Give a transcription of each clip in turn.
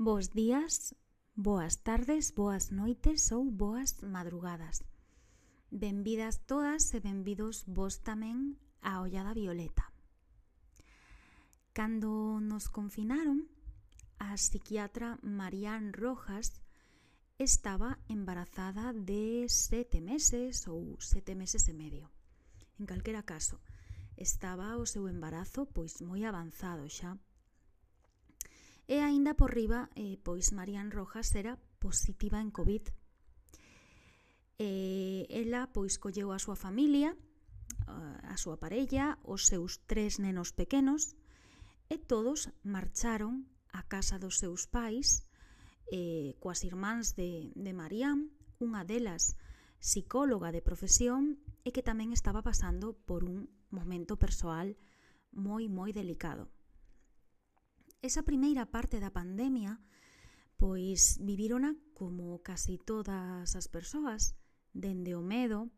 Bos días, boas tardes, boas noites ou boas madrugadas. Benvidas todas e benvidos vos tamén a Ollada Violeta. Cando nos confinaron, a psiquiatra Marian Rojas estaba embarazada de sete meses ou sete meses e medio. En calquera caso, estaba o seu embarazo pois moi avanzado xa E aínda por riba, eh, pois Marian Rojas era positiva en Covid. Eh, ela pois colleu a súa familia, a súa parella, os seus tres nenos pequenos e todos marcharon a casa dos seus pais eh, coas irmáns de, de Marian, unha delas psicóloga de profesión e que tamén estaba pasando por un momento persoal moi moi delicado esa primeira parte da pandemia pois vivirona como casi todas as persoas, dende o medo,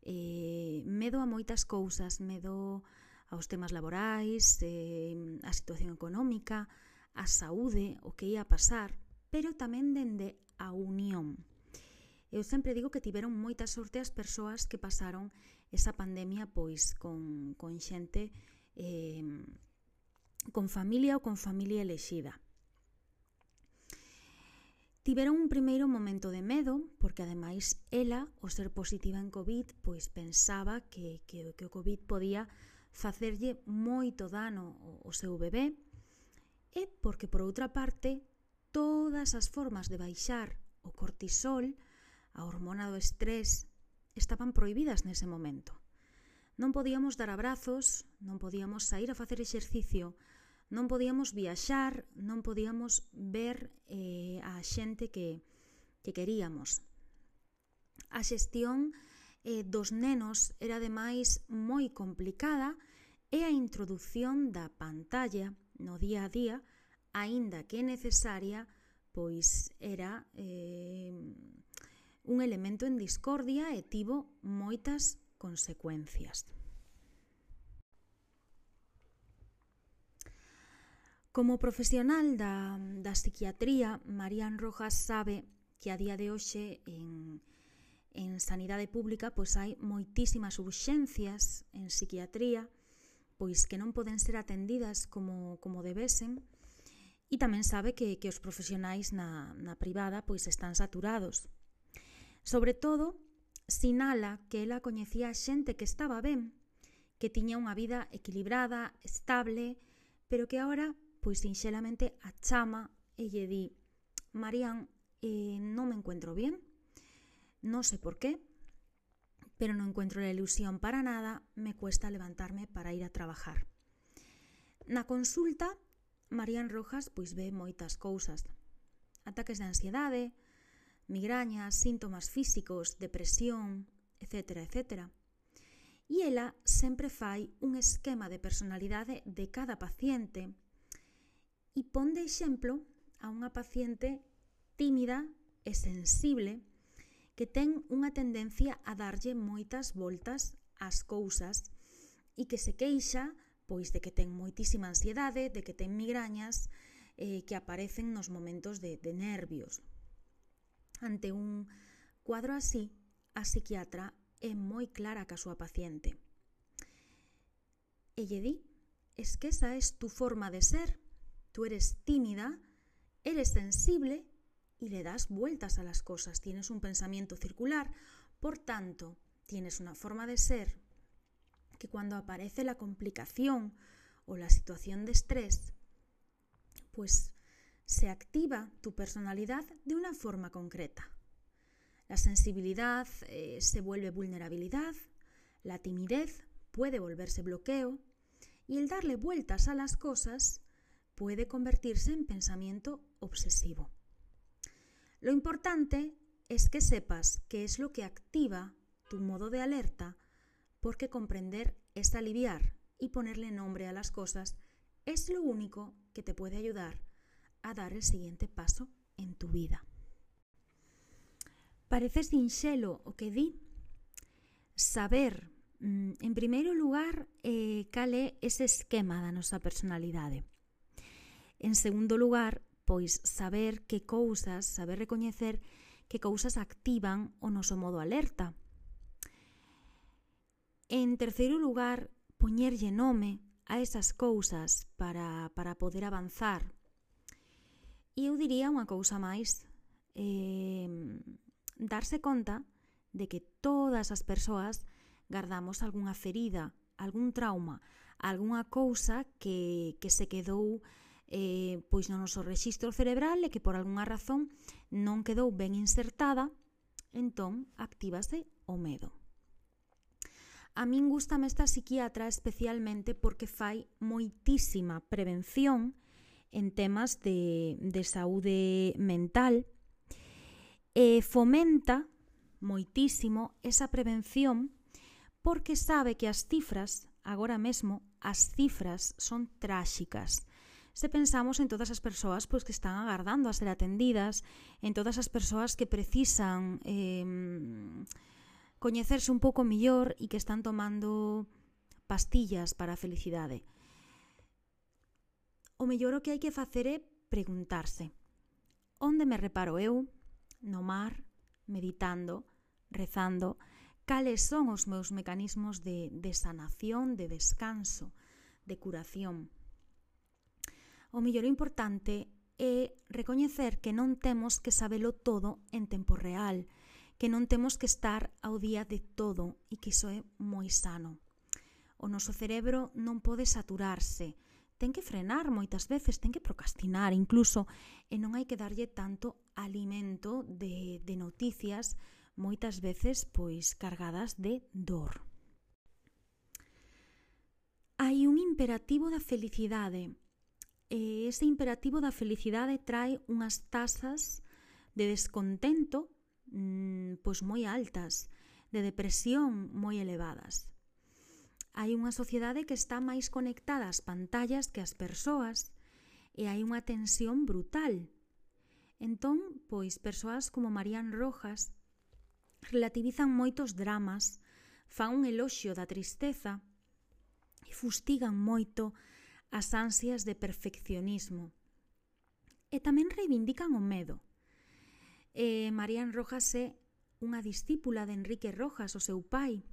eh, medo a moitas cousas, medo aos temas laborais, eh, a situación económica, a saúde, o que ia pasar, pero tamén dende a unión. Eu sempre digo que tiveron moita sorte as persoas que pasaron esa pandemia pois con, con xente eh, con familia ou con familia elexida. Tiveron un primeiro momento de medo, porque ademais ela, ao ser positiva en COVID, pois pensaba que, que, que o COVID podía facerlle moito dano ao seu bebé, e porque, por outra parte, todas as formas de baixar o cortisol, a hormona do estrés, estaban prohibidas nese momento. Non podíamos dar abrazos, non podíamos sair a facer exercicio, non podíamos viaxar, non podíamos ver eh, a xente que, que queríamos. A xestión eh, dos nenos era ademais moi complicada e a introdución da pantalla no día a día, aínda que necesaria, pois era eh, un elemento en discordia e tivo moitas consecuencias. Como profesional da, da psiquiatría, Marían Rojas sabe que a día de hoxe en, en sanidade pública pois hai moitísimas urxencias en psiquiatría pois que non poden ser atendidas como, como debesen e tamén sabe que, que os profesionais na, na privada pois están saturados. Sobre todo, sinala que ela coñecía xente que estaba ben, que tiña unha vida equilibrada, estable, pero que agora pois sinxelamente a chama e lle di Marían, eh, non me encuentro bien, non sei por qué, pero non encuentro la ilusión para nada, me cuesta levantarme para ir a trabajar. Na consulta, Marían Rojas pois ve moitas cousas. Ataques de ansiedade, migrañas, síntomas físicos, depresión, etc. etc. E ela sempre fai un esquema de personalidade de cada paciente e pon de exemplo a unha paciente tímida e sensible que ten unha tendencia a darlle moitas voltas ás cousas e que se queixa pois de que ten moitísima ansiedade, de que ten migrañas eh, que aparecen nos momentos de, de nervios. Ante un cuadro así, a psiquiatra é moi clara ca súa paciente. E lle di, es que esa es tu forma de ser, Tú eres tímida, eres sensible y le das vueltas a las cosas. Tienes un pensamiento circular, por tanto, tienes una forma de ser que cuando aparece la complicación o la situación de estrés, pues se activa tu personalidad de una forma concreta. La sensibilidad eh, se vuelve vulnerabilidad, la timidez puede volverse bloqueo y el darle vueltas a las cosas puede convertirse en pensamiento obsesivo. Lo importante es que sepas qué es lo que activa tu modo de alerta, porque comprender es aliviar y ponerle nombre a las cosas es lo único que te puede ayudar a dar el siguiente paso en tu vida. Parece sinxelo o que di saber, mm, en primeiro lugar, eh, ese esquema da nosa personalidade. En segundo lugar, pois saber que cousas, saber recoñecer que cousas activan o noso modo alerta. En terceiro lugar, poñerlle nome a esas cousas para, para poder avanzar. E eu diría unha cousa máis, eh, darse conta de que todas as persoas gardamos algunha ferida, algún trauma, algunha cousa que, que se quedou eh, pois no noso rexistro cerebral e que por algunha razón non quedou ben insertada, entón actívase o medo. A min gustame esta psiquiatra especialmente porque fai moitísima prevención en temas de, de saúde mental e fomenta moitísimo esa prevención porque sabe que as cifras, agora mesmo, as cifras son tráxicas se pensamos en todas as persoas pois, que están agardando a ser atendidas, en todas as persoas que precisan eh, coñecerse un pouco millor e que están tomando pastillas para a felicidade. O mellor o que hai que facer é preguntarse onde me reparo eu? No mar, meditando, rezando, cales son os meus mecanismos de, de sanación, de descanso, de curación. O mellor importante é recoñecer que non temos que sabelo todo en tempo real, que non temos que estar ao día de todo e que iso é moi sano. O noso cerebro non pode saturarse, ten que frenar moitas veces, ten que procrastinar incluso, e non hai que darlle tanto alimento de, de noticias moitas veces pois cargadas de dor. Hai un imperativo da felicidade eh, ese imperativo da felicidade trae unhas tasas de descontento mmm, pois moi altas, de depresión moi elevadas. Hai unha sociedade que está máis conectada ás pantallas que ás persoas e hai unha tensión brutal. Entón, pois, persoas como Marían Rojas relativizan moitos dramas, fan un eloxio da tristeza e fustigan moito as ansias de perfeccionismo. E tamén reivindican o medo. E Marian Rojas é unha discípula de Enrique Rojas, o seu pai,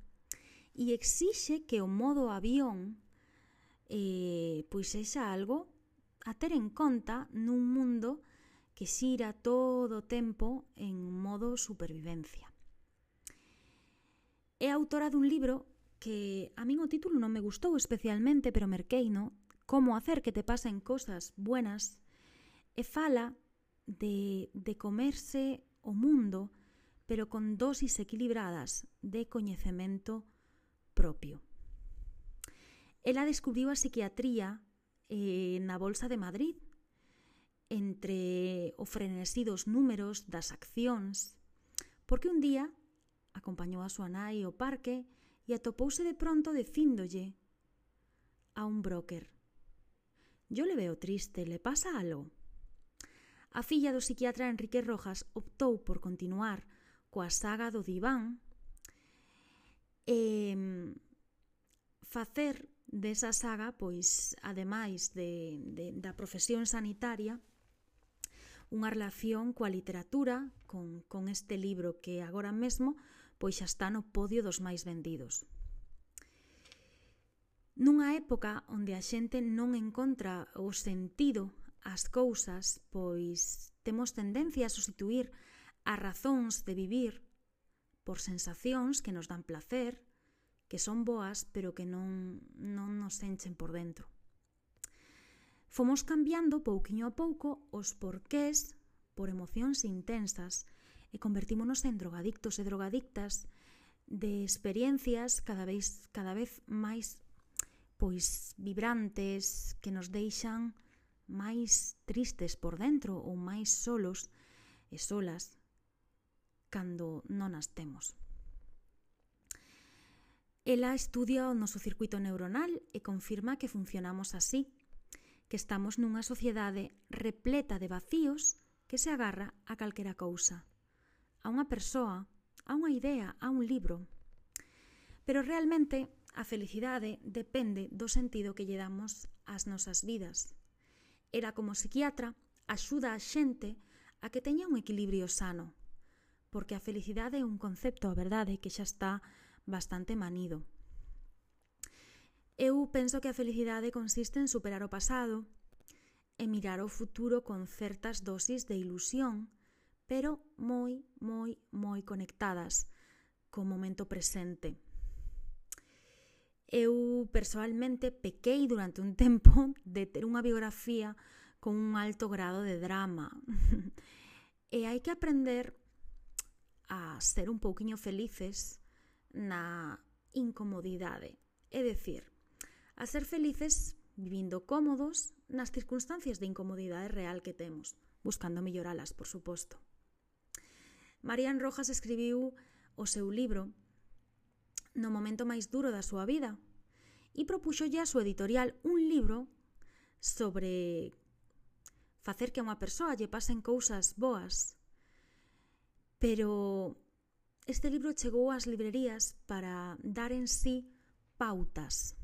e exixe que o modo avión eh, pois sexa algo a ter en conta nun mundo que xira todo o tempo en modo supervivencia. É autora dun libro que a min o título non me gustou especialmente, pero merqueino, como hacer que te pasen cosas buenas, e fala de, de comerse o mundo, pero con dosis equilibradas de coñecemento propio. Ela descubriu a psiquiatría eh, na Bolsa de Madrid, entre o frenesidos números das accións, porque un día acompañou a súa nai ao parque e atopouse de pronto defíndolle a un broker. Yo le veo triste, le pasa algo? A filla do psiquiatra Enrique Rojas optou por continuar coa saga do diván e facer desa saga, pois, ademais de, de, da profesión sanitaria, unha relación coa literatura, con, con este libro que agora mesmo pois xa está no podio dos máis vendidos. Nunha época onde a xente non encontra o sentido ás cousas, pois temos tendencia a sustituir as razóns de vivir por sensacións que nos dan placer, que son boas, pero que non, non nos enchen por dentro. Fomos cambiando pouquiño a pouco os porqués por emocións intensas e convertímonos en drogadictos e drogadictas de experiencias cada vez, cada vez máis pois vibrantes que nos deixan máis tristes por dentro ou máis solos e solas cando non as temos. Ela estudia o noso circuito neuronal e confirma que funcionamos así, que estamos nunha sociedade repleta de vacíos que se agarra a calquera cousa, a unha persoa, a unha idea, a un libro. Pero realmente A felicidade depende do sentido que lle damos ás nosas vidas. Era como psiquiatra axuda a xente a que teña un equilibrio sano, porque a felicidade é un concepto, a verdade, que xa está bastante manido. Eu penso que a felicidade consiste en superar o pasado e mirar o futuro con certas dosis de ilusión, pero moi, moi, moi conectadas co momento presente. Eu persoalmente pequei durante un tempo de ter unha biografía con un alto grado de drama. e hai que aprender a ser un pouquiño felices na incomodidade. É dicir, a ser felices vivindo cómodos nas circunstancias de incomodidade real que temos, buscando melloralas, por suposto. Marian Rojas escribiu o seu libro no momento máis duro da súa vida e propuxolle a súa editorial un libro sobre facer que a unha persoa lle pasen cousas boas. Pero este libro chegou ás librerías para dar en sí pautas.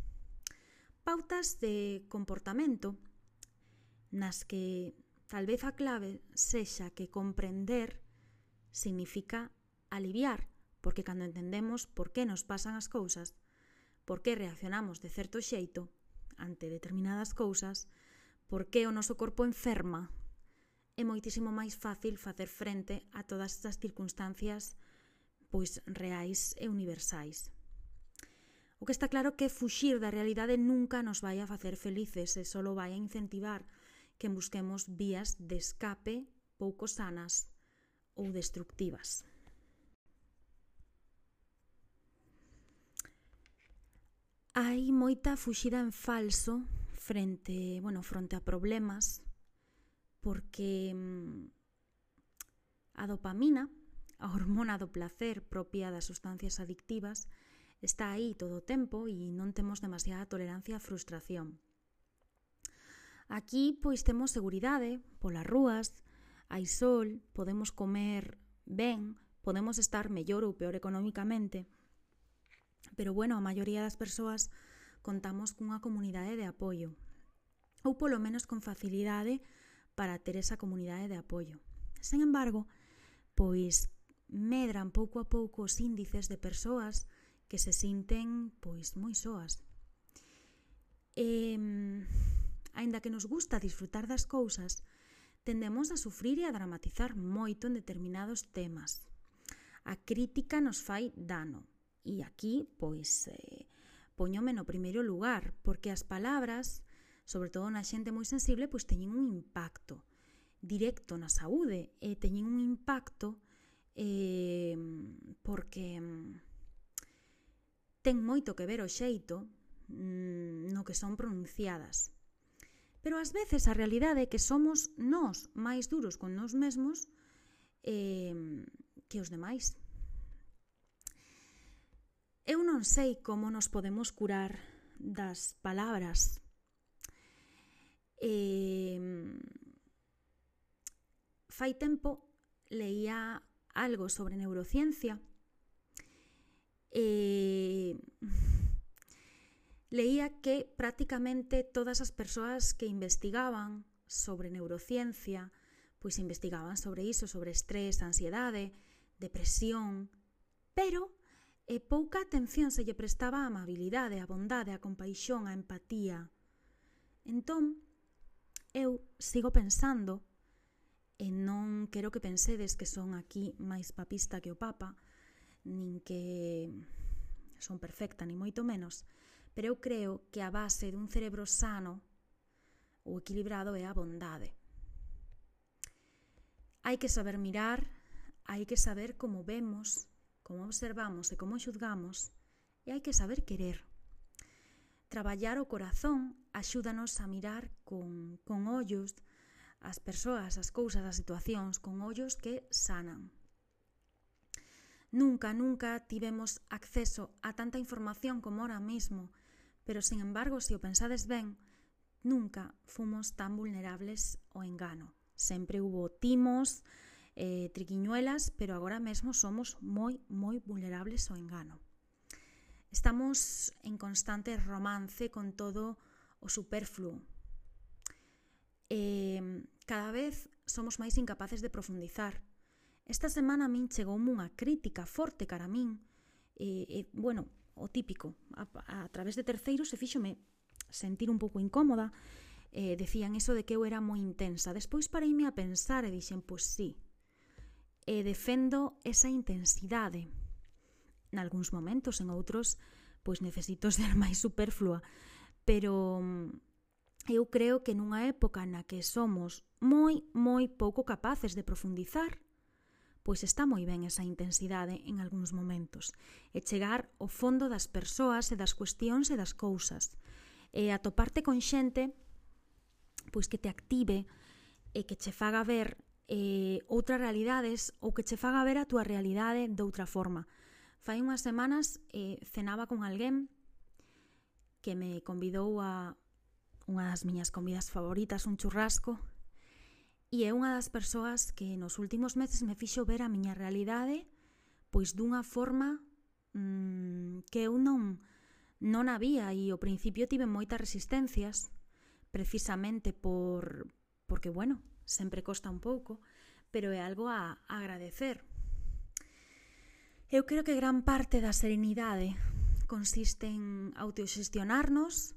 Pautas de comportamento nas que tal vez a clave sexa que comprender significa aliviar porque cando entendemos por que nos pasan as cousas, por que reaccionamos de certo xeito ante determinadas cousas, por que o noso corpo enferma, é moitísimo máis fácil facer frente a todas estas circunstancias pois reais e universais. O que está claro que fuxir da realidade nunca nos vai a facer felices e só vai a incentivar que busquemos vías de escape pouco sanas ou destructivas. hai moita fuxida en falso frente, bueno, fronte a problemas porque mm, a dopamina, a hormona do placer propia das sustancias adictivas, está aí todo o tempo e non temos demasiada tolerancia á frustración. Aquí pois temos seguridade polas rúas, hai sol, podemos comer ben, podemos estar mellor ou peor económicamente, Pero bueno, a maioría das persoas contamos cunha comunidade de apoio, ou polo menos con facilidade para ter esa comunidade de apoio. Sen embargo, pois medran pouco a pouco os índices de persoas que se sinten pois moi soas. E, aínda que nos gusta disfrutar das cousas, tendemos a sufrir e a dramatizar moito en determinados temas. A crítica nos fai dano, E aquí, pois, eh, poñome no primeiro lugar, porque as palabras, sobre todo na xente moi sensible, pois teñen un impacto directo na saúde e teñen un impacto eh, porque mm, ten moito que ver o xeito mm, no que son pronunciadas. Pero ás veces a realidade é que somos nós máis duros con nós mesmos eh, que os demais. Eu non sei como nos podemos curar das palabras. Eh, fai tempo leía algo sobre neurociencia eh, leía que prácticamente todas as persoas que investigaban sobre neurociencia, pois investigaban sobre iso, sobre estrés, ansiedade, depresión, pero e pouca atención se lle prestaba a amabilidade, a bondade, a compaixón, a empatía. Entón, eu sigo pensando, e non quero que pensedes que son aquí máis papista que o Papa, nin que son perfecta, ni moito menos, pero eu creo que a base dun cerebro sano ou equilibrado é a bondade. Hai que saber mirar, hai que saber como vemos, como observamos e como xuzgamos, e hai que saber querer. Traballar o corazón axúdanos a mirar con, con ollos as persoas, as cousas, as situacións, con ollos que sanan. Nunca, nunca tivemos acceso a tanta información como ahora mismo, pero sin embargo, se o pensades ben, nunca fomos tan vulnerables ao engano. Sempre hubo timos, eh, triquiñuelas, pero agora mesmo somos moi, moi vulnerables ao engano. Estamos en constante romance con todo o superfluo. Eh, cada vez somos máis incapaces de profundizar. Esta semana a min chegou unha crítica forte cara a min, e, e bueno, o típico, a, a través de terceiros se fíxome sentir un pouco incómoda, eh, decían eso de que eu era moi intensa. Despois pareime a pensar e dixen, pois sí, e defendo esa intensidade. Nalgúns momentos, en outros, pois necesito ser máis superflua, pero mm, eu creo que nunha época na que somos moi, moi pouco capaces de profundizar, pois está moi ben esa intensidade en algúns momentos, e chegar ao fondo das persoas e das cuestións e das cousas, e atoparte con xente pois que te active e que che faga ver eh, outras realidades ou que che faga ver a túa realidade de outra forma. Fai unhas semanas eh, cenaba con alguén que me convidou a unha das miñas comidas favoritas, un churrasco, e é unha das persoas que nos últimos meses me fixo ver a miña realidade pois dunha forma mmm, que eu non non había e ao principio tive moitas resistencias precisamente por porque bueno, sempre costa un pouco, pero é algo a agradecer. Eu creo que gran parte da serenidade consiste en autoxestionarnos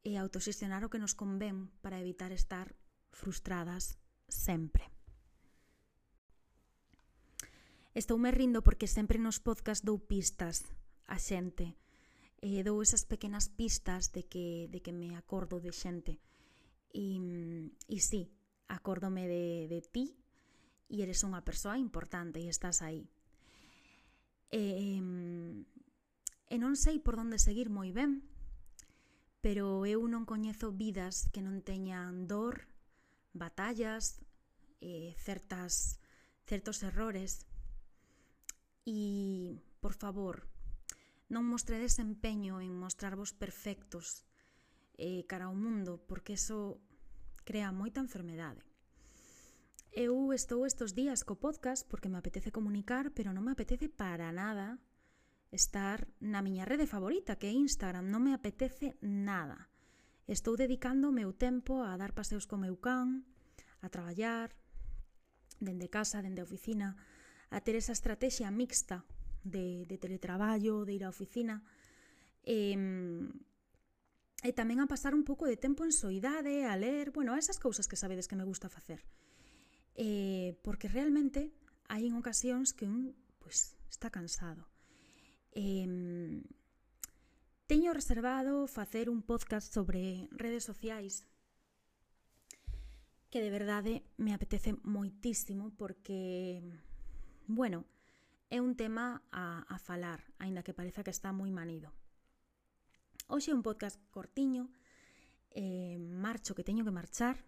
e autoxestionar o que nos convén para evitar estar frustradas sempre. Estou me rindo porque sempre nos podcast dou pistas a xente. E dou esas pequenas pistas de que, de que me acordo de xente. E, mm, e sí, acórdome de, de ti e eres unha persoa importante e estás aí. E, e non sei por onde seguir moi ben, pero eu non coñezo vidas que non teñan dor, batallas, eh, certas, certos errores. E, por favor, non mostredes empeño en mostrarvos perfectos eh, cara ao mundo, porque eso crea moita enfermedade. Eu estou estes días co podcast porque me apetece comunicar, pero non me apetece para nada estar na miña rede favorita, que é Instagram, non me apetece nada. Estou dedicando o meu tempo a dar paseos co meu can, a traballar, dende casa, dende a oficina, a ter esa estrategia mixta de, de teletraballo, de ir á oficina, eh, e tamén a pasar un pouco de tempo en soidade, a ler, bueno, a esas cousas que sabedes que me gusta facer. Eh, porque realmente hai en ocasións que un pues, está cansado. Eh, teño reservado facer un podcast sobre redes sociais que de verdade me apetece moitísimo porque, bueno, é un tema a, a falar, aínda que pareza que está moi manido. Hoxe é un podcast cortiño, eh, marcho que teño que marchar.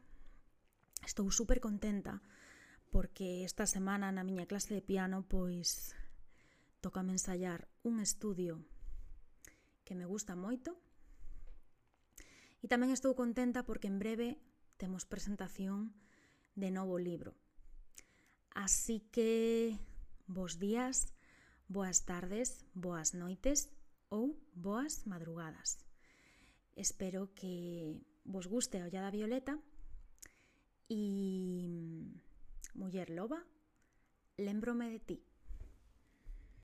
Estou super contenta porque esta semana na miña clase de piano pois toca ensayar un estudio que me gusta moito. E tamén estou contenta porque en breve temos presentación de novo libro. Así que, bos días, boas tardes, boas noites ou boas madrugadas. Espero que vos guste a ollada violeta e mm, muller loba, lembrome de ti.